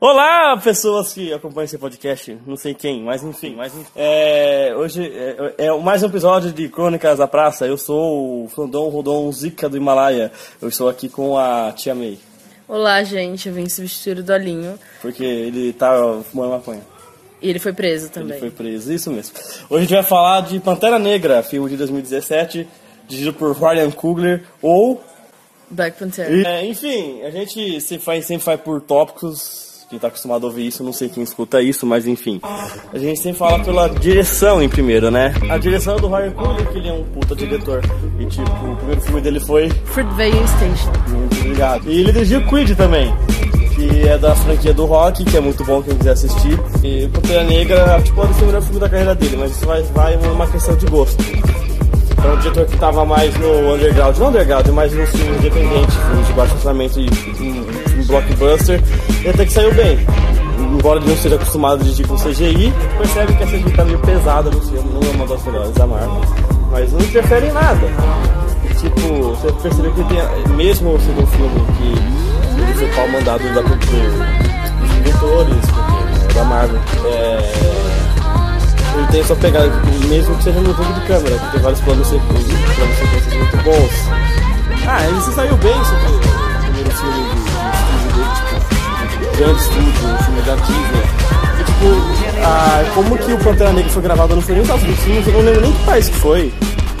Olá, pessoas que acompanham esse podcast, não sei quem, mas enfim, mas é, hoje é, é mais um episódio de Crônicas da Praça. Eu sou o Flandon Rodon Zika do Himalaia. Eu estou aqui com a Tia May. Olá, gente, eu vim substituir o Dolinho. Porque ele tá fumando maconha. E ele foi preso também. Ele foi preso, isso mesmo. Hoje a gente vai falar de Pantera Negra, filme de 2017, dirigido por Ryan Coogler, ou... Black Panther. É, enfim, a gente sempre faz, sempre faz por tópicos quem tá acostumado a ouvir isso, não sei quem escuta isso, mas enfim. A gente sempre fala pela direção em primeiro, né? A direção é do Ryan Coogler, que ele é um puta diretor. E tipo, o primeiro filme dele foi... Fruitvale Station. Muito obrigado. E ele dirigiu Creed também. Que é da franquia do Rock, que é muito bom quem quiser assistir. E Pantera Negra, tipo, pode ser o melhor filme da carreira dele, mas isso vai, vai uma questão de gosto. Então, o diretor que estava mais no underground, não underground, mas no filme independente, filme de baixo orçamento e um, um blockbuster, e até que saiu bem. Embora ele não seja acostumado a dirigir com CGI, percebe que a CGI tá meio pesada no filme, não é uma das melhores da Marvel. Mas não interfere em nada. Tipo, você percebe que tem, mesmo sendo um filme que foi pau mandado da dos diretores, da Marvel, é, ele tem sua pegada, mesmo que seja no jogo de câmera, que tem vários planos, planos sequências muito bons. Ah, ele se saiu bem sobre o primeiro filme grande estúdio, um filme da Disney. E, tipo, ah, como que o Pantera Negra foi gravado no filme, eu não lembro nem que país que foi.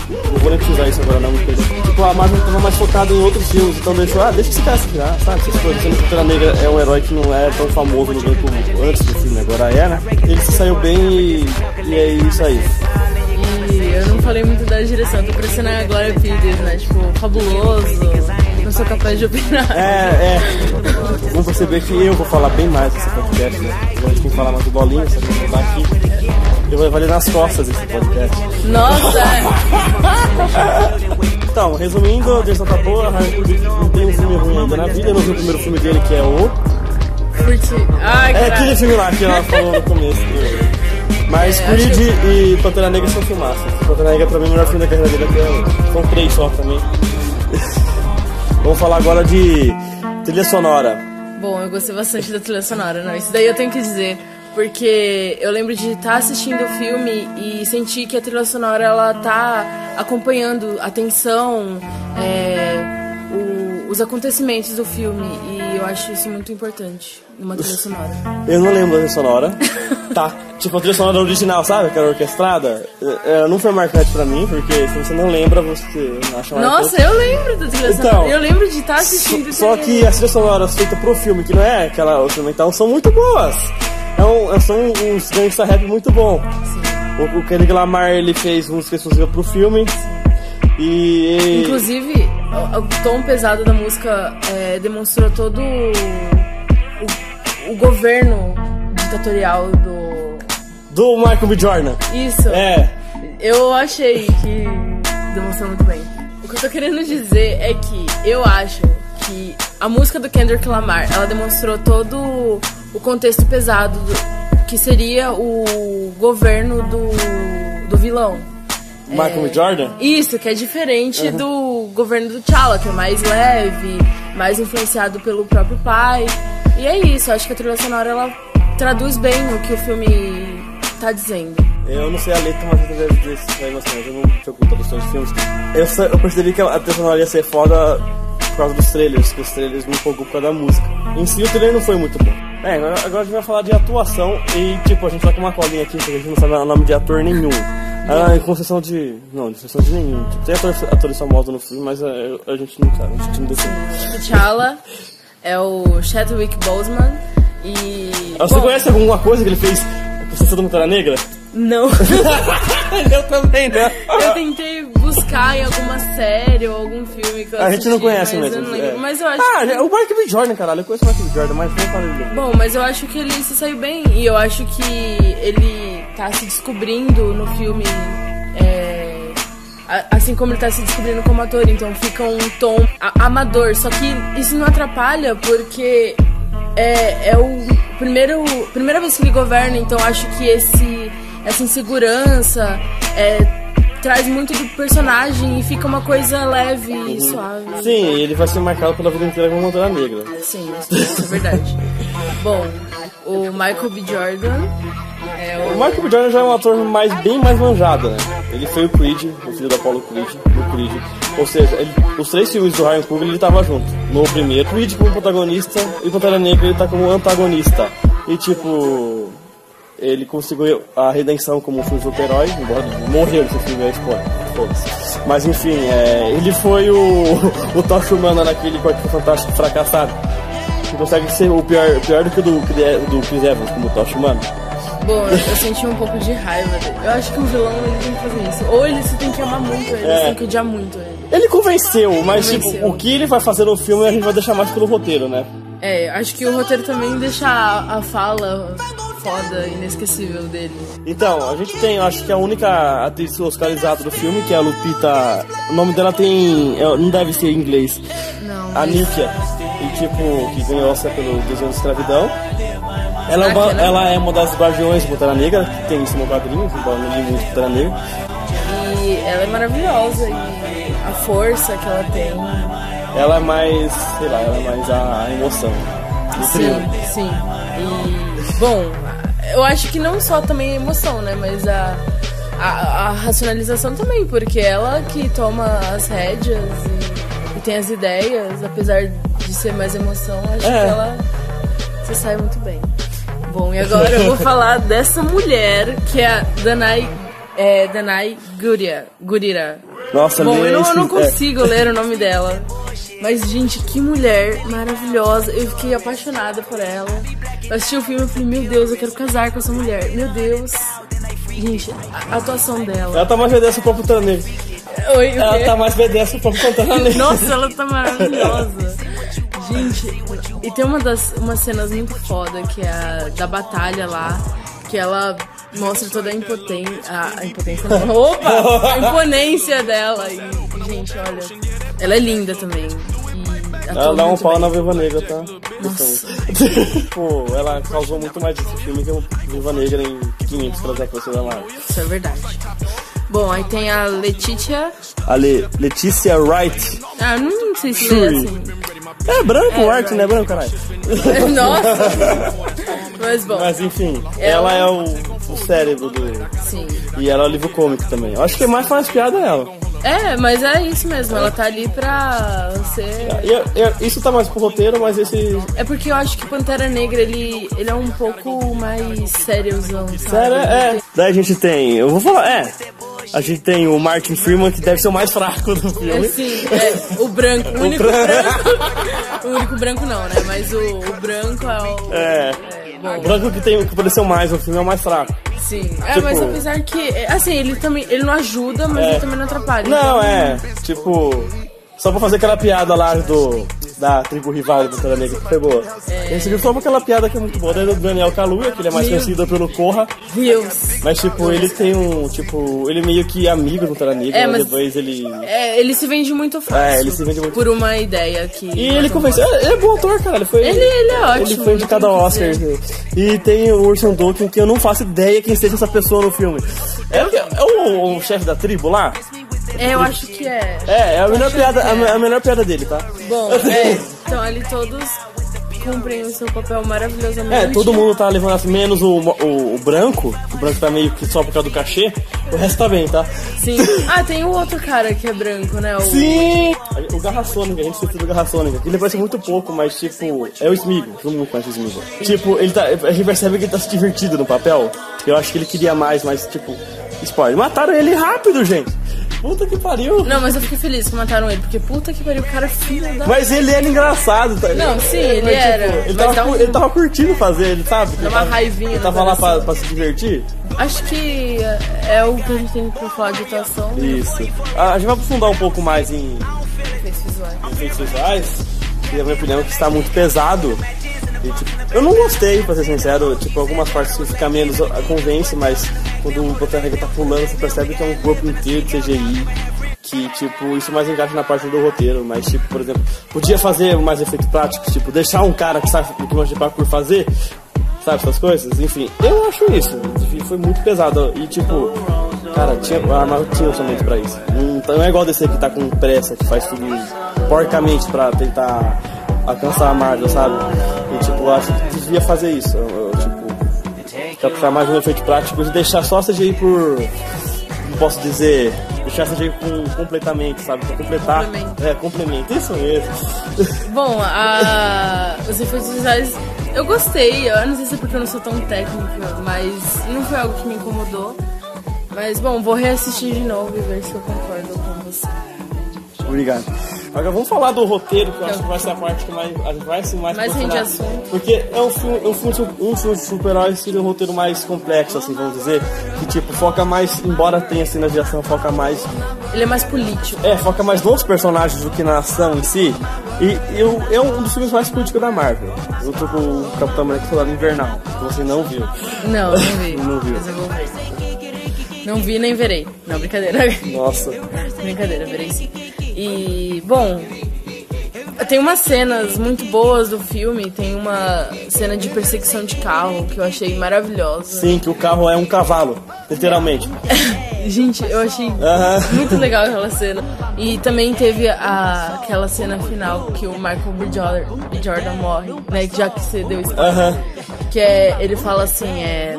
Não vou nem precisar isso agora não, porque, tipo, a Marvel tava mais focada em outros filmes, então deixou, ah, deixa esse cara se virar, sabe? Essas coisas, sendo que Pantera Negra é um herói que não é tão famoso no grupo antes do filme, agora é, né? Ele se saiu bem e, e é isso aí. Eu não falei muito da direção, tô parecendo a Glória Pires, né? Tipo, fabuloso, não sou capaz de opinar. É, é. Vamos perceber que eu vou falar bem mais nesse podcast, né? A gente tem que falar mais do bolinho, você vai tá aqui. Eu vou ele nas costas esse podcast. Nossa! então, resumindo, a direção tá boa, não tem um filme ruim ainda na vida, eu não vi o primeiro filme dele que é o. Curti. Ai, É aquele filme lá que ela falou no começo. Mas É, Creed e Pantera Negra são filmaças. Pantera Negra pra mim é o melhor filme da carreira dele até hoje. São três só também. Vamos falar agora de trilha sonora. Bom, eu gostei bastante da trilha sonora, não. Isso daí eu tenho que dizer. Porque eu lembro de estar assistindo o filme e sentir que a trilha sonora ela tá acompanhando a tensão, é, os acontecimentos do filme. E eu acho isso muito importante numa trilha sonora. Eu não lembro da trilha sonora. tá. Tipo, a trilha sonora original, sabe? Aquela orquestrada. É, não foi marcante pra mim, porque se você não lembra, você acha marcante. Nossa, eu lembro da trilha Então, sonora. Eu lembro de estar assistindo Só que as trilhas sonoras feitas pro filme, que não é aquela instrumental, são muito boas. É um, são uns gangsta rap muito bom. O, o Kendrick Lamar ele fez música exclusiva pro filme. E. Inclusive, o, o tom pesado da música é, demonstrou todo o, o, governo ditatorial do. Do Michael B. Jordan. Isso. É. Eu achei que demonstrou muito bem. O que eu tô querendo dizer é que eu acho que a música do Kendrick Lamar, ela demonstrou todo o contexto pesado do, que seria o governo do, do vilão. Michael B. Jordan? Isso, que é diferente do governo do T'Challa, que é mais leve, mais influenciado pelo próprio pai. E é isso, acho que a trilha sonora ela traduz bem o que o filme tá dizendo. Eu não sei a letra, mas eu deve dizer isso aí, mas eu não preocupo com questões de filmes. Eu, eu percebi que a trilha sonora ia ser foda por causa dos trailers, os trailers me empolgou por causa da música. Em si, o trailer não foi muito bom. É, agora, agora a gente vai falar de atuação e, tipo, a gente tá com uma colinha aqui, porque a gente não sabe o nome de ator nenhum. Ah, com exceção de... Não, de exceção de nenhum. Tipo, tem ator, atores famosos no filme, mas é, a gente não sabe, a gente não define. T'Challa é o Chadwick Boseman e... Você Bom, conhece alguma coisa que ele fez com Sessão da Pantera Negra? Não. eu também, né? eu tentei buscar em alguma série ou algum filme que eu A gente não conhece mas mesmo. Eu não lembro. é. Mas eu acho Ah, que... é o Mark B. Jordan, caralho. Eu conheço o Mark B. Jordan, mas não falei dele. Bom, mas eu acho que ele se saiu bem e eu acho que ele tá se descobrindo no filme, é, assim como ele tá se descobrindo como ator, então fica um tom amador. Só que isso não atrapalha porque é, é o primeiro primeira vez que ele governa, então acho que esse essa insegurança é, traz muito do personagem e fica uma coisa leve e suave. Sim, ele vai ser marcado pela vida inteira como Pantera Negra. Sim, isso é verdade. Bom, o Michael B. Jordan. É o... o Michael B. Jordan já é um ator mais, bem mais manjado, né? Ele foi o Creed, o filho do Apollo Creed, do Creed. Ou seja, ele, os três filmes do Ryan Coogler ele tava junto. No primeiro, Creed como protagonista e Pantera Negra ele tá como antagonista. E tipo, ele conseguiu a redenção como um super-herói, embora morreu nesse filme, é spoiler. Mas enfim, é, ele foi o, o Tocha Humana naquele Quarto Fantástico fracassado. Que consegue ser o pior, pior do que o do, do Chris Evans como Tocha Humana. Bom, eu, eu, senti um pouco de raiva dele. Eu acho que o vilão ele tem que fazer isso. Ou ele se tem que amar muito ele, é. tem que odiar muito ele. Ele convenceu, mas convenceu. tipo, o que ele vai fazer no filme a gente vai deixar mais pelo roteiro, né? É, acho que o roteiro também deixa a, a fala foda, inesquecível dele. Então, a gente tem, acho que a única atriz oscarizada do filme, que é a Lupita. O nome dela tem. É, não deve ser em inglês. Não. A Níkia. E tipo, que ganhou Oscar pelo Desenho de Escravidão. Ela, é uma, ela é uma das guardiões de Pantera Negra, que tem isso no quadrinho, embora não li muito Pantera Negra. E ela é maravilhosa, e a força que ela tem. Ela é mais, sei lá, ela é mais a, emoção. Sim, sim. E, bom, eu acho que não só também a emoção, né? Mas a, a, a racionalização também, porque ela que toma as rédeas e, e, tem as ideias, apesar de ser mais emoção, acho é. que ela se sai muito bem. Bom, e agora eu vou falar dessa mulher que é a Danai, é, Danai Guria, Gurira. Nossa, Bom, eu não, eu não consigo é. ler o nome dela. Mas, gente, que mulher maravilhosa. Eu fiquei apaixonada por ela. Eu assisti o filme e falei, meu Deus, eu quero casar com essa mulher. Meu Deus. Gente, a atuação dela. Ela tá mais obedece pro Pantera Negra. Oi, ela tá mais obedece pro Pantera Negra. Nossa, ela tá maravilhosa. Gente, e tem uma das umas cenas muito foda que é a da batalha lá, que ela mostra toda a impotência. A, a impotência não. Opa! A imponência dela. E, gente, olha. Ela é linda também. Ela dá um pau bem. na Viva Negra, tá? Nossa. Pô, ela causou muito mais esse filme que o Viva Negra em 500 pra você da Marvel. Isso é verdade. Bom, aí tem a Letitia. A Le Letícia Wright. Ah, não sei se é assim. É branco, é, Wright, não é branco, caralho. Nossa! Mas bom. Mas enfim, ela, ela é o, o cérebro do. Sim. E ela é o livro cômico também. Eu acho que é mais faz piada ela. É, mas é isso mesmo, ela tá ali pra ser. É, isso tá mais pro roteiro, mas esse. É porque eu acho que Pantera Negra ele, ele é um pouco mais sériozão, sabe? Sério, é. Daí a gente tem. Eu vou falar, é. A gente tem o Martin Freeman, que deve ser o mais fraco do filme. É, sim, é, o branco. O, o único branco. branco. o único branco não, né? Mas o, o branco é o. É. é o branco que, tem, que apareceu mais no filme é o mais fraco. Sim. É, tipo, mas apesar que. Assim, ele também. Ele não ajuda, mas é. ele também não atrapalha. Não, então... é. Tipo. Só pra fazer aquela piada lá do. Da tribo rival do Pantera Negra, que foi boa. É. Esse só aquela piada que é muito boa, do Daniel Kaluuya, que ele é mais Meu conhecido pelo Corra. Deus. Mas, tipo, ele tem um. Tipo, ele é meio que amigo do Pantera Negra, é, mas depois ele. É, ele se vende muito fácil. É, ele se vende muito Por uma ideia que. E ele convenceu. Ele é bom ator, cara. Ele, foi, ele, ele é ótimo. Ele foi indicado ao Oscar. E tem o Urson Dokken, que eu não faço ideia quem seja essa pessoa no filme. É, é o, o chefe da tribo lá? É, eu acho que é. É, é a melhor, piada, é. a melhor piada dele, tá? Bom, é. Então ali todos cumprem o seu papel maravilhosamente. É, todo mundo tá levando assim, menos o, o, o, branco. O branco tá meio que só por causa do cachê. O resto tá bem, tá? Sim. Ah, tem o outro cara que é branco, né? O... Sim! O Garra Sônica, a gente esqueceu do Garra Sônica. Ele parece muito pouco, mas tipo, é o Smigo. Todo mundo conhece o Smigo. Tipo, ele tá, a gente percebe que ele tá se divertindo no papel. Eu acho que ele queria mais, mas tipo, spoiler. Mataram ele rápido, gente. Puta que pariu. Não, mas eu fiquei feliz que mataram ele, porque puta que pariu, o cara é filho da. Mas ele era engraçado, tá Não, sim, ele mas, era. Tipo, ele, tava, ele tava curtindo fazer, ele sabe? Dá uma raivinha. Ele tava lá pra, pra, se divertir. Acho que é o que a gente tem pra falar de atuação. Isso. A gente vai aprofundar um pouco mais em. Efeitos visuais. Efeitos visuais. E a minha opinião é que está muito pesado. E, tipo, eu não gostei, pra ser sincero. Tipo, algumas partes que fica menos convence, mas quando o Botanegra tá pulando, você percebe que é um corpo inteiro de CGI. Que, tipo, isso mais encaixa na parte do roteiro. Mas, tipo, por exemplo, podia fazer mais efeito prático, tipo, deixar um cara que sabe que manja de parkour fazer, sabe, essas coisas. Enfim, eu acho isso. Foi muito pesado. E, tipo, cara, tinha, a Marvel tinha orçamento pra isso. Não, não é igual desse que tá com pressa, que faz tudo porcamente pra tentar alcançar a Marvel, sabe? E tipo, eu acho que devia fazer isso. Eu, eu, tipo, captar mais um efeito prático e deixar só a CGI por. Não posso dizer. Deixar a CGI com completamente, sabe? Pra completar. Complemento. É, complemento, isso mesmo. Bom, a... os efeitos visuais eu gostei. Eu não sei se é porque eu não sou tão técnica, mas não foi algo que me incomodou. Mas bom, vou reassistir de novo e ver se eu concordo com você. Obrigado. Agora vamos falar do roteiro, que eu acho que vai ser a parte que mais, a gente vai ser mais Mais rende assunto. Porque é um filme, um filme, um filme de super-herói seria um roteiro mais complexo, assim, vamos dizer. Que tipo, foca mais, embora tenha cenas de ação, foca mais. Ele é mais político. É, foca mais nos personagens do que na ação em si. E eu, é um dos filmes mais políticos da Marvel. Junto com o Capitão América Soldado Invernal, que você não viu. Não, não vi. Não viu. Mas eu vou ver. Não vi nem verei. Não, brincadeira. Nossa. brincadeira, verei sim. E, bom, tem umas cenas muito boas do filme. Tem uma cena de perseguição de carro que eu achei maravilhosa. Sim, que o carro é um cavalo, literalmente. Gente, eu achei Aham. muito legal aquela cena. E também teve a, aquela cena final que o Michael B. Jordan, B. Jordan morre, né? Já que você deu isso. Aham. Que é, ele fala assim, é,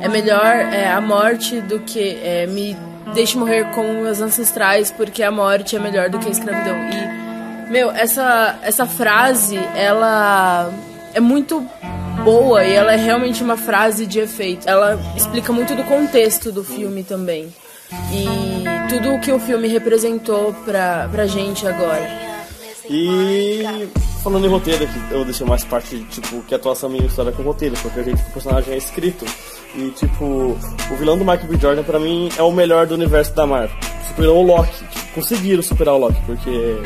é melhor é, a morte do que é, me deixe morrer como meus ancestrais, porque a morte é melhor do que a escravidão. E, meu, essa, essa frase, ela é muito boa e ela é realmente uma frase de efeito. Ela explica muito do contexto do filme também. E tudo o que o filme representou pra, pra gente agora. E falando em roteiro aqui, eu deixei mais parte, tipo, que a atuação minha história com roteiro, porque a gente, o personagem é escrito. E tipo, o vilão do Michael B. Jordan pra mim é o melhor do universo da Marvel. Superou o Loki, tipo, conseguiram superar o Loki, porque,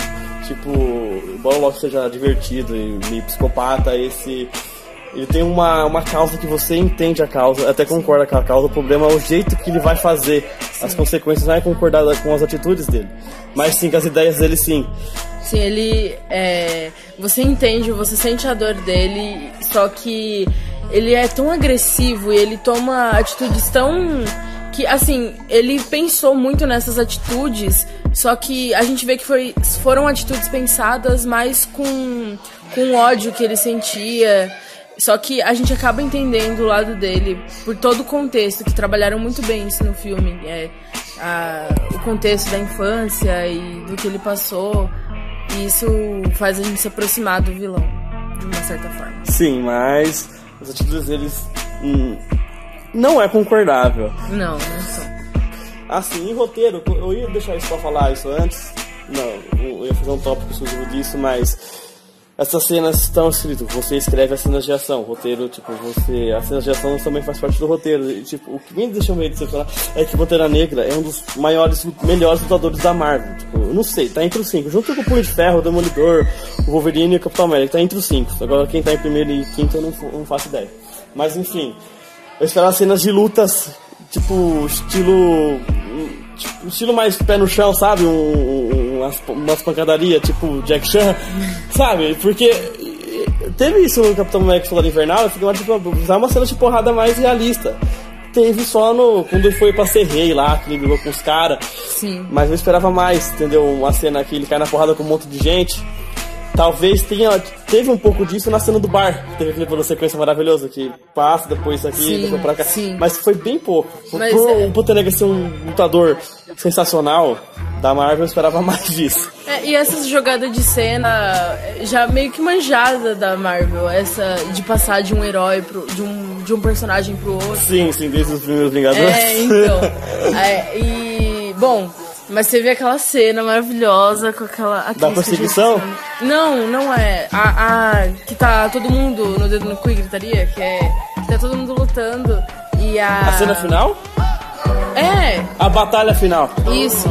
tipo, embora o Loki seja divertido e meio psicopata, esse. Ele tem uma, uma causa que você entende a causa, até concorda com a causa, o problema é o jeito que ele vai fazer. As consequências não é concordar com as atitudes dele. Mas sim, com as ideias dele sim. Sim, ele é, você entende, você sente a dor dele, só que ele é tão agressivo e ele toma atitudes tão que assim, ele pensou muito nessas atitudes, só que a gente vê que foi, foram atitudes pensadas mais com com ódio que ele sentia. Só que a gente acaba entendendo o lado dele por todo o contexto, que trabalharam muito bem isso no filme. É, a- o contexto da infância e do que ele passou. E isso faz a gente se aproximar do vilão, de uma certa forma. Sim, mas as atitudes deles hum, não é concordável. Não, não são. Assim, em roteiro, eu ia deixar isso pra falar isso antes. Não, eu ia fazer um tópico exclusivo disso, mas essas cenas estão escritas. Você escreve as cenas de ação. Roteiro, tipo, você. As cenas de ação também faz parte do roteiro. E, tipo, o que me deixa meio decepcionado é que Pantera Negra é um dos maiores, melhores lutadores da Marvel. Tipo, eu não sei, tá entre os cinco. Junto com o Punho de Ferro, o Demolidor, o Wolverine e o Capitão América. Tá entre os cinco. Agora quem tá em primeiro e quinto eu não, não faço ideia. Mas enfim, eu esperava cenas de lutas, tipo, estilo. Tipo, estilo mais pé no chão, sabe? Um, um- umas, umas pancadarias, tipo Jack Chan, sabe? Porque teve isso no Capitão América Soldado Invernal, eu fiquei lá, tipo, usar uma cena de porrada mais realista. Teve só no. Quando ele foi pra ser rei lá, que ele brigou com os caras. Sim. Mas eu esperava mais, entendeu? Uma cena que ele cai na porrada com um monte de gente. Talvez tenha. Teve um pouco disso na cena do bar. Teve aquele plano sequência maravilhoso que passa, depois aqui, Sim, depois pra cá. sim. Mas foi bem pouco. Mas por é- Negra ser um lutador sensacional da Marvel, eu esperava mais disso. É, e essas jogadas de cena já meio que manjada da Marvel, essa de passar de um herói pro, de um de um personagem pro outro. Sim, sim, desde os primeiros Vingadores. É, então. É, e bom, mas teve aquela cena maravilhosa com aquela eu perseguição? Não, não é. A, a que tá todo mundo no dedo no cu e gritaria, que é que tá todo mundo lutando e a A cena final? É, A batalha final. isso.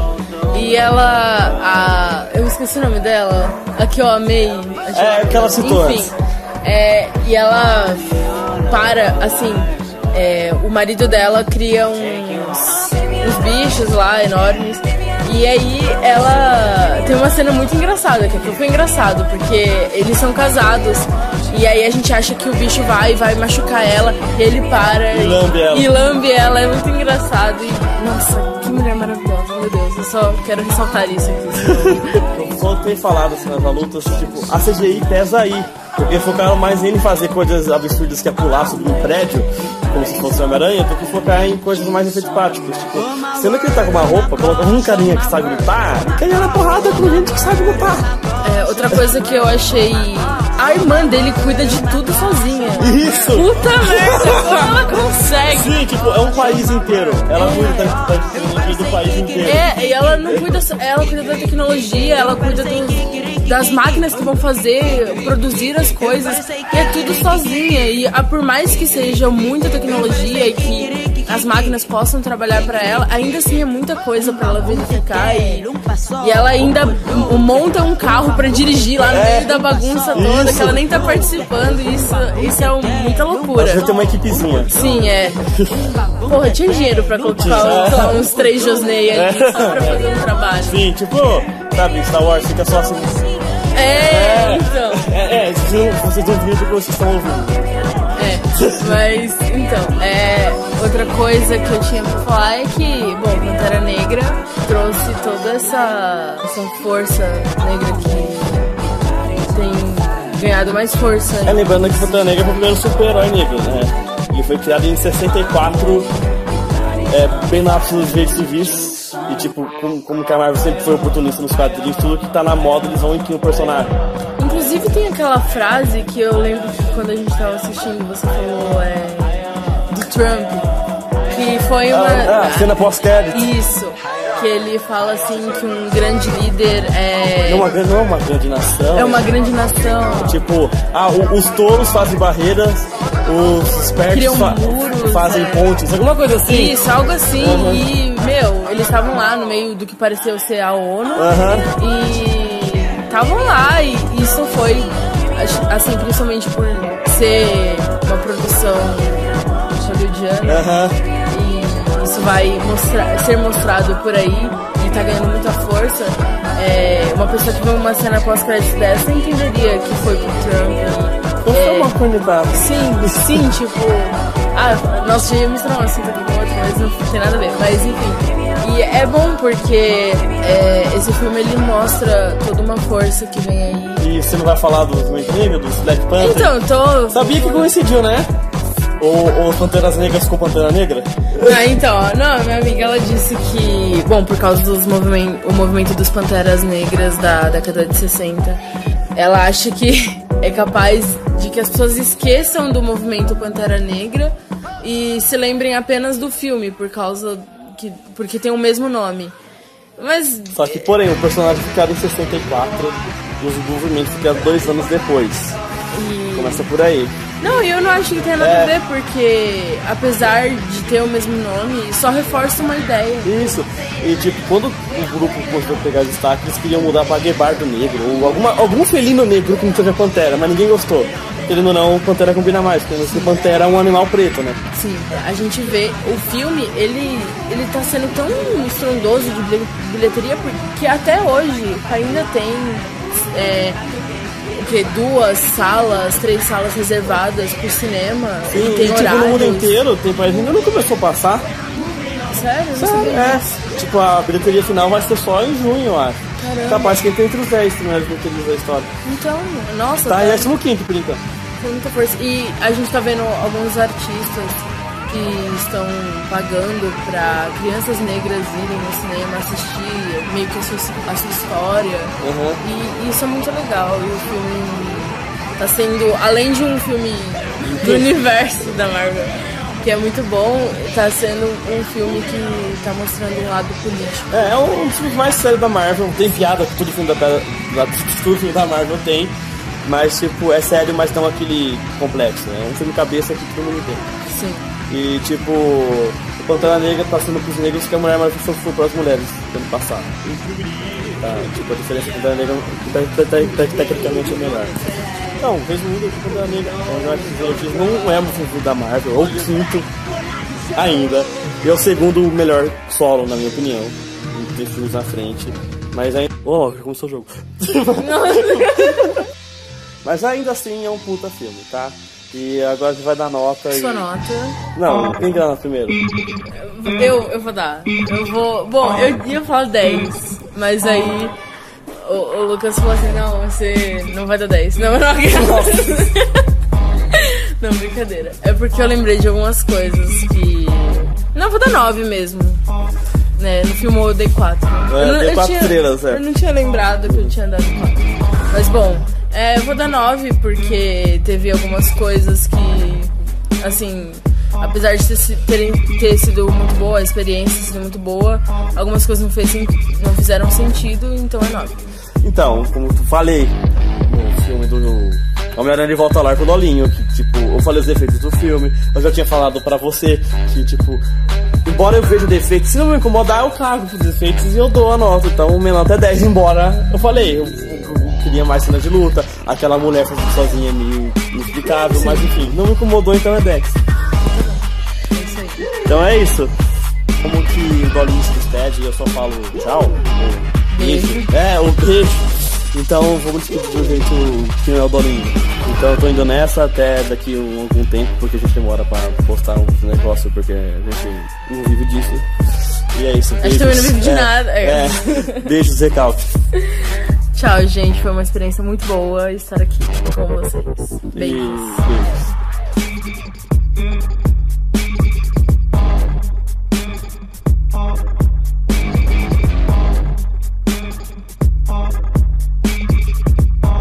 E ela. A, eu esqueci o nome dela. A que eu amei. É, que ela citou Enfim. É, e ela para, assim. é, o marido dela cria uns, uns bichos lá enormes. E aí ela tem uma cena muito engraçada, que aquilo foi engraçado, porque eles são casados E aí a gente acha que o bicho vai, vai machucar ela, e ele para E lambe ela. E lambe ela, é muito engraçado. E, nossa, que mulher maravilhosa, meu Deus, eu só quero ressaltar isso aqui. Só tem falado assim, nas lutas, tipo, a CGI pesa aí. Porque focaram mais em fazer coisas absurdas que é pular sobre um prédio, como se fosse Homem-Aranha, do que focar em coisas mais efeitos práticos. Tipo, sendo que ele tá com uma roupa, colocou um carinha que sabe lutar, e cair na porrada com gente que sabe lutar. É, outra coisa que eu achei. A irmã dele cuida de tudo sozinha. Isso! Puta merda, como ela consegue? Sim, tipo, é um país inteiro. Ela cuida da, da tecnologia do país inteiro. É, e ela não cuida só- ela cuida da tecnologia, ela cuida do- das máquinas que vão fazer, produzir as coisas, e é tudo sozinha. E ah, por mais que seja muita tecnologia e que as máquinas possam trabalhar pra ela, ainda assim é muita coisa pra ela verificar e, e ela ainda monta um carro pra dirigir lá no meio da bagunça toda, Isso. que ela nem tá participando, isso, isso é um- muita loucura. Você tem uma equipezinha. Sim, é. Porra, tinha dinheiro pra colocar uns três Josney ali só pra fazer um trabalho. Sim, tipo, sabe, Star Wars fica só assim. É, então. É, é, vocês não- viram porque vocês estão ouvindo. É. Mas, então, é. Outra coisa que eu tinha pra falar é que, bom, Pantera Negra trouxe toda essa, essa força negra que tem ganhado mais força. É, lembrando que Pantera Negra foi o primeiro super-herói negro, né? Ele foi criado em 64, é, bem na dos direitos civis. E, tipo, como, como que a Marvel sempre foi oportunista nos quadrinhos, tudo que tá na moda eles vão incluir o personagem. Inclusive tem aquela frase que eu lembro que quando a gente tava assistindo, você falou é, do Trump, que foi uma. Ah, ah, cena pós-crédito. Isso. Que ele fala assim que um grande líder é. Não, é uma, grande- não é uma grande nação. É uma grande nação. Tipo, ah, os touros fazem barreiras, os espertos fa- muros, fazem é. pontes, alguma coisa assim. Isso, algo assim. Uhum. E, meu, eles estavam lá no meio do que pareceu ser a ONU. Aham. E estavam lá. E isso foi, assim, principalmente por ser uma produção hollywoodiana. Aham. E isso vai mostrar, ser mostrado por aí. E tá ganhando muita força. É, uma pessoa que vê uma cena pós-crédito dessa entenderia que foi pro Trump. Não É, foi uma oportunidade. Sim, sim, tipo. Ah, ia misturar um assunto aqui com outro, mas não tem nada a ver. Mas enfim. E é bom porque é, esse filme ele mostra toda uma força que vem aí. E você não vai falar do Homem Negro, dos Black Panther? Então, tô. Sabia que coincidiu, né? Ou os Panteras Negras com Pantera Negra? Ah, então, não, minha amiga ela disse que, bom, por causa dos movimento, o movimento dos Panteras Negras da década de 60, ela acha que é capaz de que as pessoas esqueçam do movimento Pantera Negra e se lembrem apenas do filme, por causa que porque tem o mesmo nome. Mas Só que, porém, o personagem ficado em 64 e os movimentos ficaram dois anos depois. Começa por aí. Não, eu não acho que tenha nada É. a ver, porque apesar de ter o mesmo nome, só reforça uma ideia. Isso. E tipo, quando o grupo começou a pegar destaque, eles queriam mudar pra Guebardo Negro, ou alguma, algum felino negro que não seja Pantera, mas ninguém gostou. Querendo ou não, Pantera combina mais, porque Pantera é um animal preto, né? Sim, a gente vê o filme, ele, ele tá sendo tão estrondoso de bilhe- bilheteria porque até hoje ainda tem é, o que, duas salas, três salas reservadas pro cinema. E, e tem e, tipo, no mundo inteiro, tem país ainda não começou a passar. Sério? Sabia É, tipo, a bilheteria final vai ser só em junho, eu acho. Caramba. Capaz que entre os 10 primeiros bilheterias da história. Então, nossa, Tá tá, em 15 por enquanto. com muita força. E a gente tá vendo alguns artistas que estão pagando pra crianças negras irem no cinema assistir meio que a sua, a sua história. Uhum. E isso é muito legal. E o filme tá sendo, além de um filme do universo da Marvel, que é muito bom, tá sendo um filme que tá mostrando um lado político. É, é um dos filmes mais sérios da Marvel. Tem piada todo filme da, da, todo filme da Marvel tem. Mas, tipo, é sério, mas não aquele complexo. né? É um filme cabeça que todo mundo tem. Sim. E, tipo, o Pantera Negra tá sendo pros negros que a Mulher Maravilha foi para as mulheres no ano passado. Tá, tipo, a diferença do Pantera Negra te- tecnicamente é melhor. Então, resumindo, o Pantera Negra é não é um filme da Marvel, é o quinto ainda. E é o segundo melhor solo, na minha opinião. Tem filmes na frente. Mas ainda. Oh, já começou o jogo. Mas ainda assim é um puta filme, tá? E agora gente vai dar nota. Sua e... nota. Não, quem que dá primeiro? Eu, eu vou dar. Eu vou. Bom, eu ia falar 10, mas aí. O, o Lucas falou assim: não, você não vai dar 10. Não, não, não, brincadeira. É porque eu lembrei de algumas coisas que. Não, vou dar 9 mesmo. Né, no filme eu dei 4. É, eu, não- eu tinha- estrelas, é. Eu não tinha lembrado que eu tinha dado 4. Mas bom, é, eu vou dar 9 porque teve algumas coisas que, assim, apesar de ter, ter sido muito boa, a experiência sido muito boa, algumas coisas não, fez, não fizeram sentido, então é 9. Então, como eu falei no filme do Homem-Aranha de Volta ao Lar com o Dolinho, que tipo, eu falei os defeitos do filme, eu já tinha falado pra você que, tipo, embora eu veja defeitos, se não me incomodar, eu cago pros defeitos e eu dou a nota. Então, minha nota é 10, embora eu falei, eu queria mais cena de luta, aquela mulher fazendo sozinha é meio inexplicável, mas enfim, não me incomodou, então é 10. É. Então é isso. Como que o Dolinho se despede, eu só falo tchau. ou Beijo. É, um beijo. Então vamos despedir de um jeito que não é o Dolinho. Então eu tô indo nessa até daqui um, algum tempo, porque a gente demora pra postar uns negócios, porque a gente não vive disso. E é isso. A gente também não vive de É, nada, é. É. Beijos, recalque. Tchau, gente. Foi uma experiência muito boa estar aqui com vocês. Beijos.